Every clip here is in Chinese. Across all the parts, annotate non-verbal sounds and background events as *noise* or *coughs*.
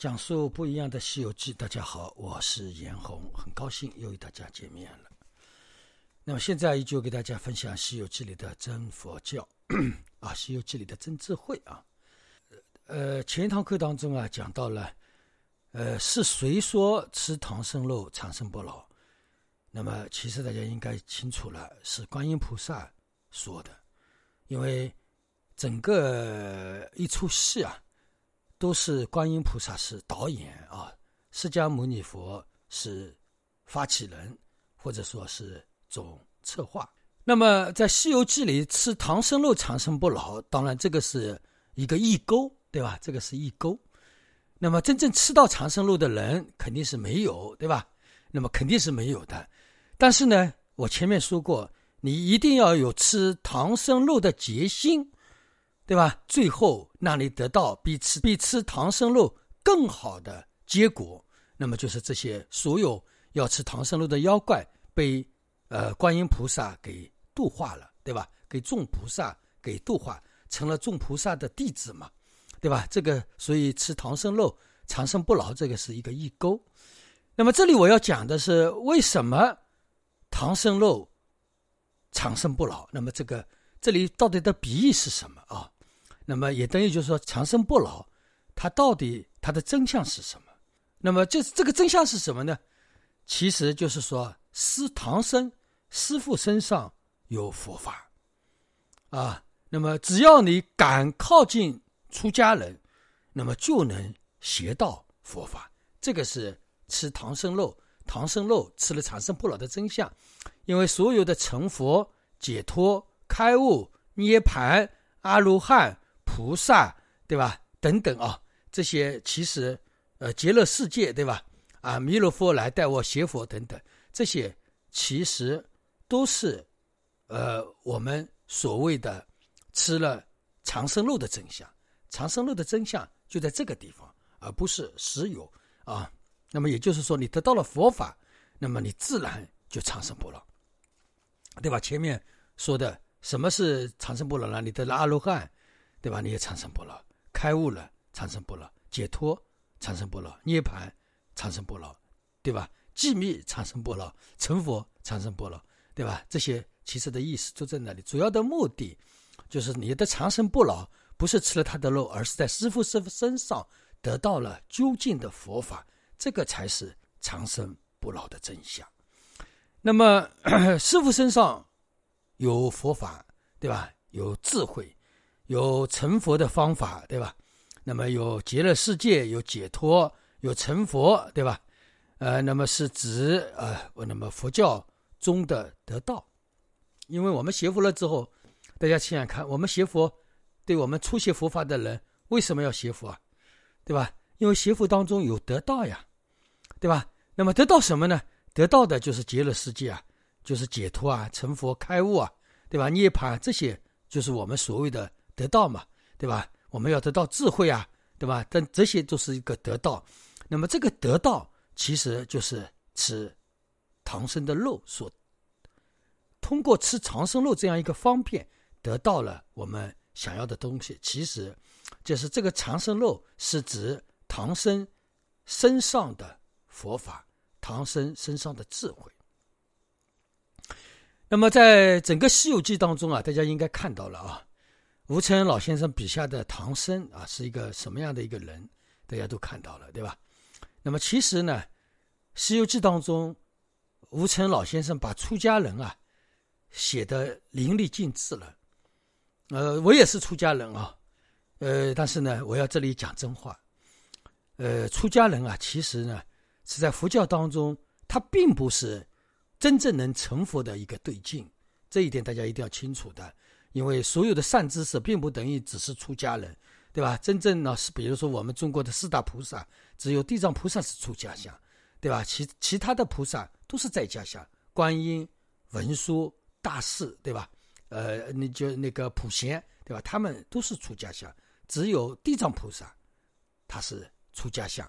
讲述不一样的《西游记》，大家好，我是严红，很高兴又与大家见面了。那么现在依旧给大家分享《西游记》里的真佛教 *coughs* 啊，《西游记》里的真智慧啊。呃，前一堂课当中啊，讲到了，呃，是谁说吃唐僧肉长生不老？那么其实大家应该清楚了，是观音菩萨说的，因为整个一出戏啊。都是观音菩萨是导演啊，释迦牟尼佛是发起人，或者说是总策划。那么在《西游记》里吃唐僧肉长生不老，当然这个是一个异钩，对吧？这个是异钩。那么真正吃到长生肉的人肯定是没有，对吧？那么肯定是没有的。但是呢，我前面说过，你一定要有吃唐僧肉的决心。对吧？最后让你得到比吃比吃唐僧肉更好的结果，那么就是这些所有要吃唐僧肉的妖怪被呃观音菩萨给度化了，对吧？给众菩萨给度化，成了众菩萨的弟子嘛，对吧？这个所以吃唐僧肉长生不老，这个是一个异钩。那么这里我要讲的是为什么唐僧肉长生不老？那么这个这里到底的比喻是什么啊？那么也等于就是说长生不老，它到底它的真相是什么？那么这这个真相是什么呢？其实就是说师唐僧师傅身上有佛法啊。那么只要你敢靠近出家人，那么就能学到佛法。这个是吃唐僧肉，唐僧肉吃了长生不老的真相。因为所有的成佛、解脱、开悟、涅盘、阿罗汉。菩萨对吧？等等啊，这些其实，呃，极乐世界对吧？啊，弥勒佛来带我学佛等等，这些其实都是，呃，我们所谓的吃了长生肉的真相。长生肉的真相就在这个地方，而不是实有啊。那么也就是说，你得到了佛法，那么你自然就长生不老，对吧？前面说的什么是长生不老呢？你得了阿罗汉。对吧？你也长生不老，开悟了，长生不老，解脱，长生不老，涅槃，长生不老，对吧？寂灭，长生不老，成佛，长生不老，对吧？这些其实的意思都在那里。主要的目的就是你的长生不老，不是吃了他的肉，而是在师傅师傅身上得到了究竟的佛法，这个才是长生不老的真相。那么 *coughs* 师傅身上有佛法，对吧？有智慧。有成佛的方法，对吧？那么有极乐世界，有解脱，有成佛，对吧？呃，那么是指呃，那么佛教中的得道。因为我们学佛了之后，大家想想看，我们学佛，对我们初学佛法的人，为什么要学佛啊？对吧？因为学佛当中有得道呀，对吧？那么得到什么呢？得到的就是极乐世界啊，就是解脱啊，成佛开悟啊，对吧？涅槃这些，就是我们所谓的。得到嘛，对吧？我们要得到智慧啊，对吧？但这些都是一个得到。那么这个得到其实就是吃唐僧的肉，所通过吃长生肉这样一个方便，得到了我们想要的东西。其实就是这个长生肉是指唐僧身上的佛法，唐僧身上的智慧。那么在整个《西游记》当中啊，大家应该看到了啊。吴承恩老先生笔下的唐僧啊，是一个什么样的一个人？大家都看到了，对吧？那么其实呢，《西游记》当中，吴承恩老先生把出家人啊写的淋漓尽致了。呃，我也是出家人啊，呃，但是呢，我要这里讲真话。呃，出家人啊，其实呢是在佛教当中，他并不是真正能成佛的一个对境，这一点大家一定要清楚的。因为所有的善知识并不等于只是出家人，对吧？真正呢是，比如说我们中国的四大菩萨，只有地藏菩萨是出家相，对吧？其其他的菩萨都是在家相，观音、文殊、大士，对吧？呃，你就那个普贤，对吧？他们都是出家相，只有地藏菩萨，他是出家相。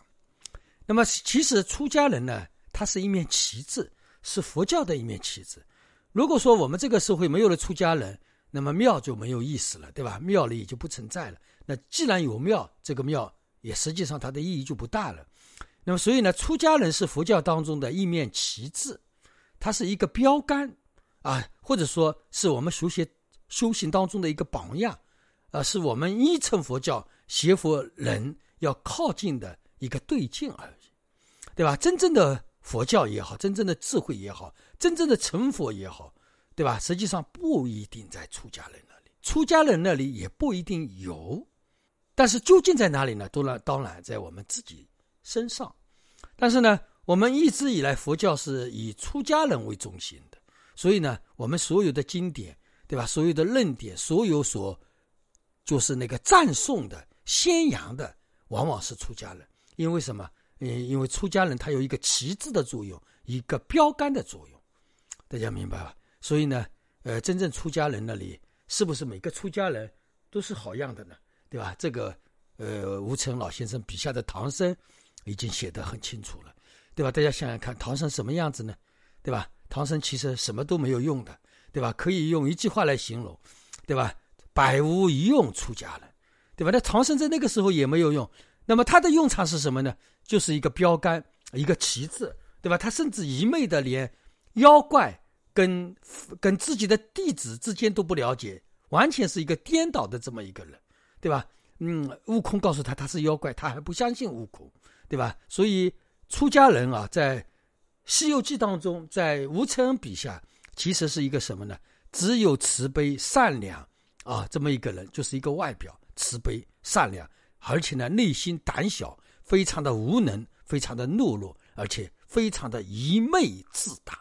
那么其实出家人呢，他是一面旗帜，是佛教的一面旗帜。如果说我们这个社会没有了出家人，那么庙就没有意思了，对吧？庙里也就不存在了。那既然有庙，这个庙也实际上它的意义就不大了。那么，所以呢，出家人是佛教当中的一面旗帜，它是一个标杆啊，或者说是我们修学修行当中的一个榜样，啊，是我们依承佛教学佛人要靠近的一个对境而已，对吧？真正的佛教也好，真正的智慧也好，真正的成佛也好，对吧？实际上不一定在出家人那里，出家人那里也不一定有，但是究竟在哪里呢？当然，当然在我们自己。身上，但是呢，我们一直以来佛教是以出家人为中心的，所以呢，我们所有的经典，对吧？所有的论点，所有所就是那个赞颂的、宣扬的，往往是出家人。因为什么？嗯，因为出家人他有一个旗帜的作用，一个标杆的作用，大家明白吧？所以呢，呃，真正出家人那里，是不是每个出家人都是好样的呢？对吧？这个，呃，吴承老先生笔下的唐僧。已经写得很清楚了，对吧？大家想想看，唐僧什么样子呢？对吧？唐僧其实什么都没有用的，对吧？可以用一句话来形容，对吧？百无一用出家人，对吧？那唐僧在那个时候也没有用，那么他的用场是什么呢？就是一个标杆，一个旗帜，对吧？他甚至一昧的连妖怪跟跟自己的弟子之间都不了解，完全是一个颠倒的这么一个人，对吧？嗯，悟空告诉他他是妖怪，他还不相信悟空。对吧？所以出家人啊，在《西游记》当中，在吴承恩笔下，其实是一个什么呢？只有慈悲善良啊，这么一个人，就是一个外表慈悲善良，而且呢，内心胆小，非常的无能，非常的懦弱，而且非常的一昧自大。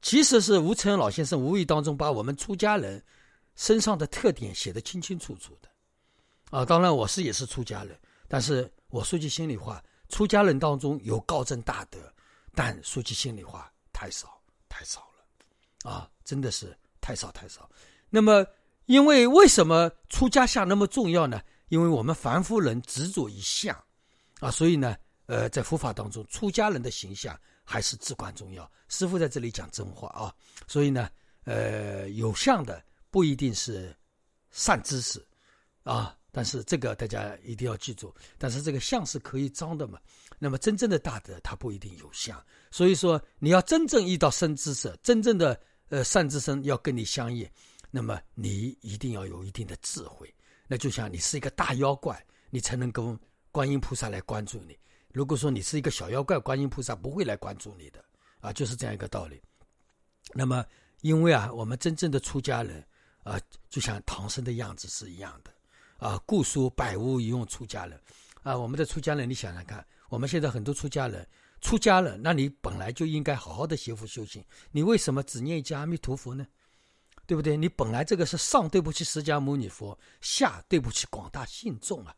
其实是吴承恩老先生无意当中把我们出家人身上的特点写得清清楚楚的啊。当然，我是也是出家人，但是我说句心里话。出家人当中有高僧大德，但说句心里话，太少太少了，啊，真的是太少太少。那么，因为为什么出家相那么重要呢？因为我们凡夫人执着于相，啊，所以呢，呃，在佛法当中，出家人的形象还是至关重要。师傅在这里讲真话啊，所以呢，呃，有相的不一定是善知识，啊。但是这个大家一定要记住，但是这个相是可以装的嘛？那么真正的大德他不一定有相，所以说你要真正遇到生知识，真正的呃善知识要跟你相应，那么你一定要有一定的智慧。那就像你是一个大妖怪，你才能够观音菩萨来关注你。如果说你是一个小妖怪，观音菩萨不会来关注你的啊，就是这样一个道理。那么因为啊，我们真正的出家人啊，就像唐僧的样子是一样的。啊，故说百无一用出家人，啊，我们的出家人，你想想看，我们现在很多出家人，出家了，那你本来就应该好好的学佛修行，你为什么只念一句阿弥陀佛呢？对不对？你本来这个是上对不起释迦牟尼佛，下对不起广大信众啊，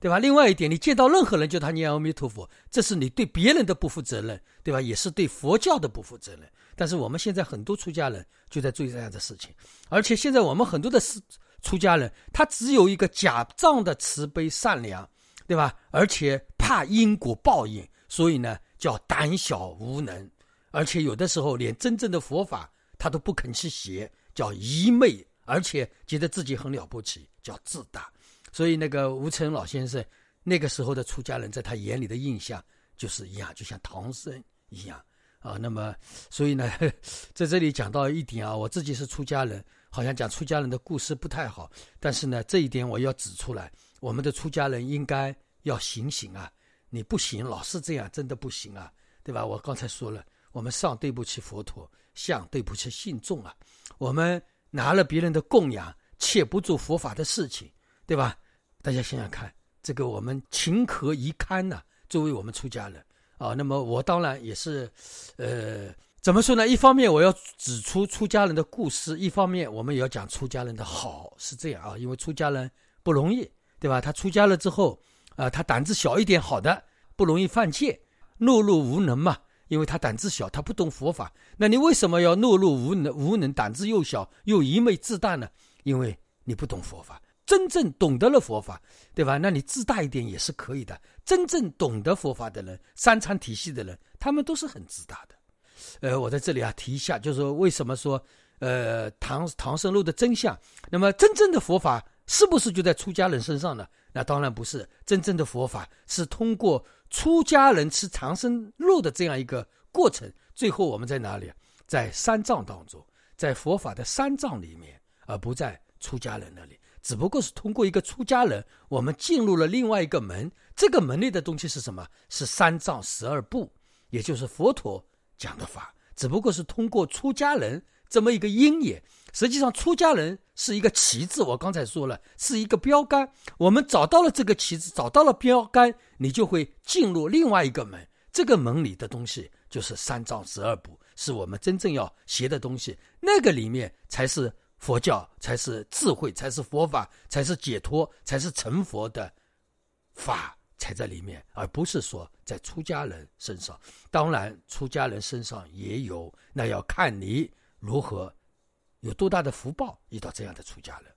对吧？另外一点，你见到任何人叫他念阿弥陀佛，这是你对别人的不负责任，对吧？也是对佛教的不负责任。但是我们现在很多出家人就在做这样的事情，而且现在我们很多的事。出家人他只有一个假仗的慈悲善良，对吧？而且怕因果报应，所以呢叫胆小无能，而且有的时候连真正的佛法他都不肯去学，叫愚昧，而且觉得自己很了不起，叫自大。所以那个吴承老先生那个时候的出家人在他眼里的印象就是一样，就像唐僧一样啊。那么，所以呢，在这里讲到一点啊，我自己是出家人。好像讲出家人的故事不太好，但是呢，这一点我要指出来，我们的出家人应该要醒醒啊！你不行，老是这样，真的不行啊，对吧？我刚才说了，我们上对不起佛陀，下对不起信众啊！我们拿了别人的供养，却不做佛法的事情，对吧？大家想想看，这个我们情何以堪呐？作为我们出家人啊，那么我当然也是，呃。怎么说呢？一方面我要指出出家人的故事，一方面我们也要讲出家人的好，是这样啊。因为出家人不容易，对吧？他出家了之后，啊，他胆子小一点，好的，不容易犯戒，懦弱无能嘛。因为他胆子小，他不懂佛法。那你为什么要懦弱无能、无能，胆子又小又愚昧自大呢？因为你不懂佛法。真正懂得了佛法，对吧？那你自大一点也是可以的。真正懂得佛法的人，三禅体系的人，他们都是很自大的。呃，我在这里啊提一下，就是说为什么说，呃，唐唐僧路的真相？那么真正的佛法是不是就在出家人身上呢？那当然不是。真正的佛法是通过出家人吃长生肉的这样一个过程，最后我们在哪里？在三藏当中，在佛法的三藏里面，而不在出家人那里。只不过是通过一个出家人，我们进入了另外一个门。这个门内的东西是什么？是三藏十二部，也就是佛陀讲的法。只不过是通过出家人这么一个因也。实际上，出家人是一个旗帜。我刚才说了，是一个标杆。我们找到了这个旗帜，找到了标杆，你就会进入另外一个门。这个门里的东西就是三藏十二部，是我们真正要学的东西。那个里面才是佛教，才是智慧，才是佛法，才是解脱，才是成佛的法，才在里面，而不是说在出家人身上。当然，出家人身上也有，那要看你如何。有多大的福报遇到这样的出家人，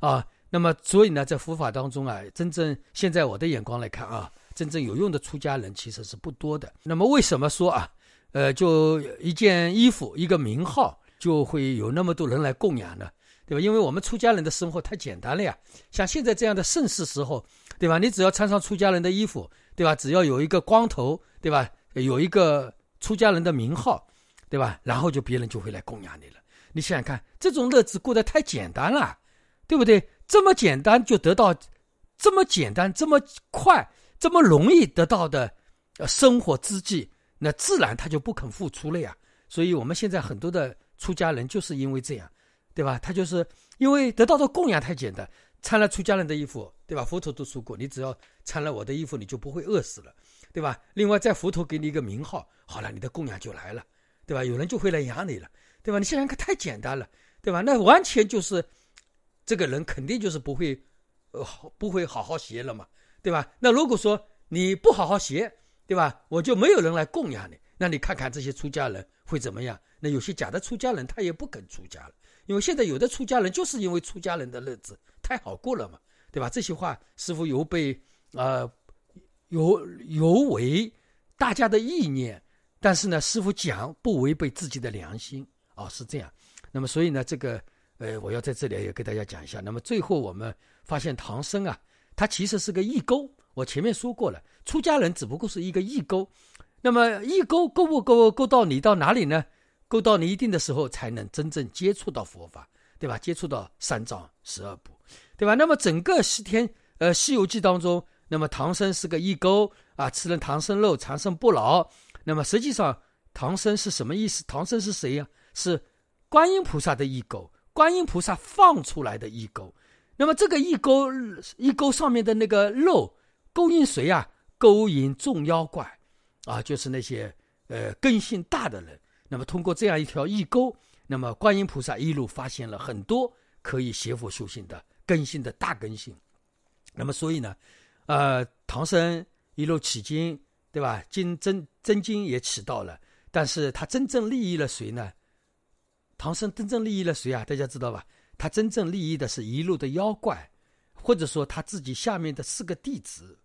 啊，那么所以呢，在佛法当中啊，真正现在我的眼光来看啊，真正有用的出家人其实是不多的。那么为什么说啊，呃，就一件衣服一个名号就会有那么多人来供养呢？对吧？因为我们出家人的生活太简单了呀。像现在这样的盛世时候，对吧？你只要穿上出家人的衣服，对吧？只要有一个光头，对吧？有一个出家人的名号，对吧？然后就别人就会来供养你了。你想想看，这种日子过得太简单了，对不对？这么简单就得到，这么简单、这么快、这么容易得到的，呃，生活之计，那自然他就不肯付出了呀。所以，我们现在很多的出家人就是因为这样，对吧？他就是因为得到的供养太简单，穿了出家人的衣服，对吧？佛陀都说过，你只要穿了我的衣服，你就不会饿死了，对吧？另外，在佛陀给你一个名号，好了，你的供养就来了，对吧？有人就会来养你了。对吧？你想想看，太简单了，对吧？那完全就是这个人肯定就是不会，呃，不会好好学了嘛，对吧？那如果说你不好好学，对吧？我就没有人来供养你。那你看看这些出家人会怎么样？那有些假的出家人他也不肯出家了，因为现在有的出家人就是因为出家人的日子太好过了嘛，对吧？这些话师傅有被呃有有违大家的意念，但是呢，师傅讲不违背自己的良心。哦，是这样。那么，所以呢，这个，呃，我要在这里也给大家讲一下。那么，最后我们发现唐僧啊，他其实是个异钩。我前面说过了，出家人只不过是一个异钩。那么，一钩勾不勾勾到你到哪里呢？勾到你一定的时候，才能真正接触到佛法，对吧？接触到三藏十二部，对吧？那么，整个西天呃《西游记》当中，那么唐僧是个异钩啊，吃了唐僧肉，长生不老。那么，实际上唐僧是什么意思？唐僧是谁呀？是观音菩萨的异钩，观音菩萨放出来的异钩。那么这个异钩，异钩上面的那个肉，勾引谁啊？勾引众妖怪，啊，就是那些呃根性大的人。那么通过这样一条异钩，那么观音菩萨一路发现了很多可以邪佛修行的根性的大根性。那么所以呢，呃，唐僧一路取经，对吧？经真真经也取到了，但是他真正利益了谁呢？唐僧真正利益了谁啊？大家知道吧？他真正利益的是一路的妖怪，或者说他自己下面的四个弟子。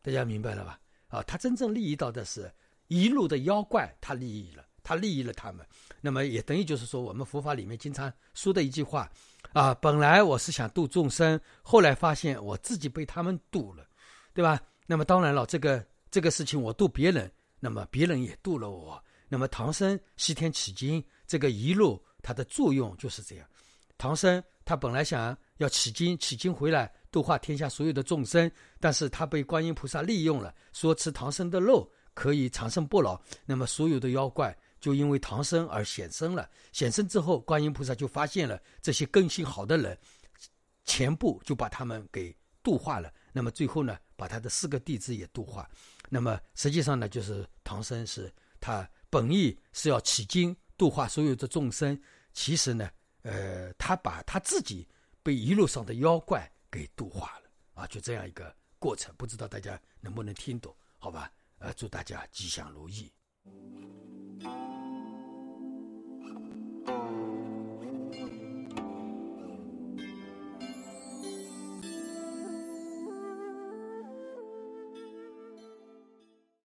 大家明白了吧？啊，他真正利益到的是一路的妖怪，他利益了，他利益了他们。那么也等于就是说，我们佛法里面经常说的一句话啊：本来我是想度众生，后来发现我自己被他们度了，对吧？那么当然了，这个这个事情我度别人，那么别人也度了我。那么唐僧西天取经。这个一路它的作用就是这样，唐僧他本来想要取经，取经回来度化天下所有的众生，但是他被观音菩萨利用了，说吃唐僧的肉可以长生不老，那么所有的妖怪就因为唐僧而显身了。显身之后，观音菩萨就发现了这些根性好的人，全部就把他们给度化了。那么最后呢，把他的四个弟子也度化。那么实际上呢，就是唐僧是他本意是要取经。度化所有的众生，其实呢，呃，他把他自己被一路上的妖怪给度化了。啊就这样一个过程不知道大家能不能听懂好吧？呃祝大家吉祥如意。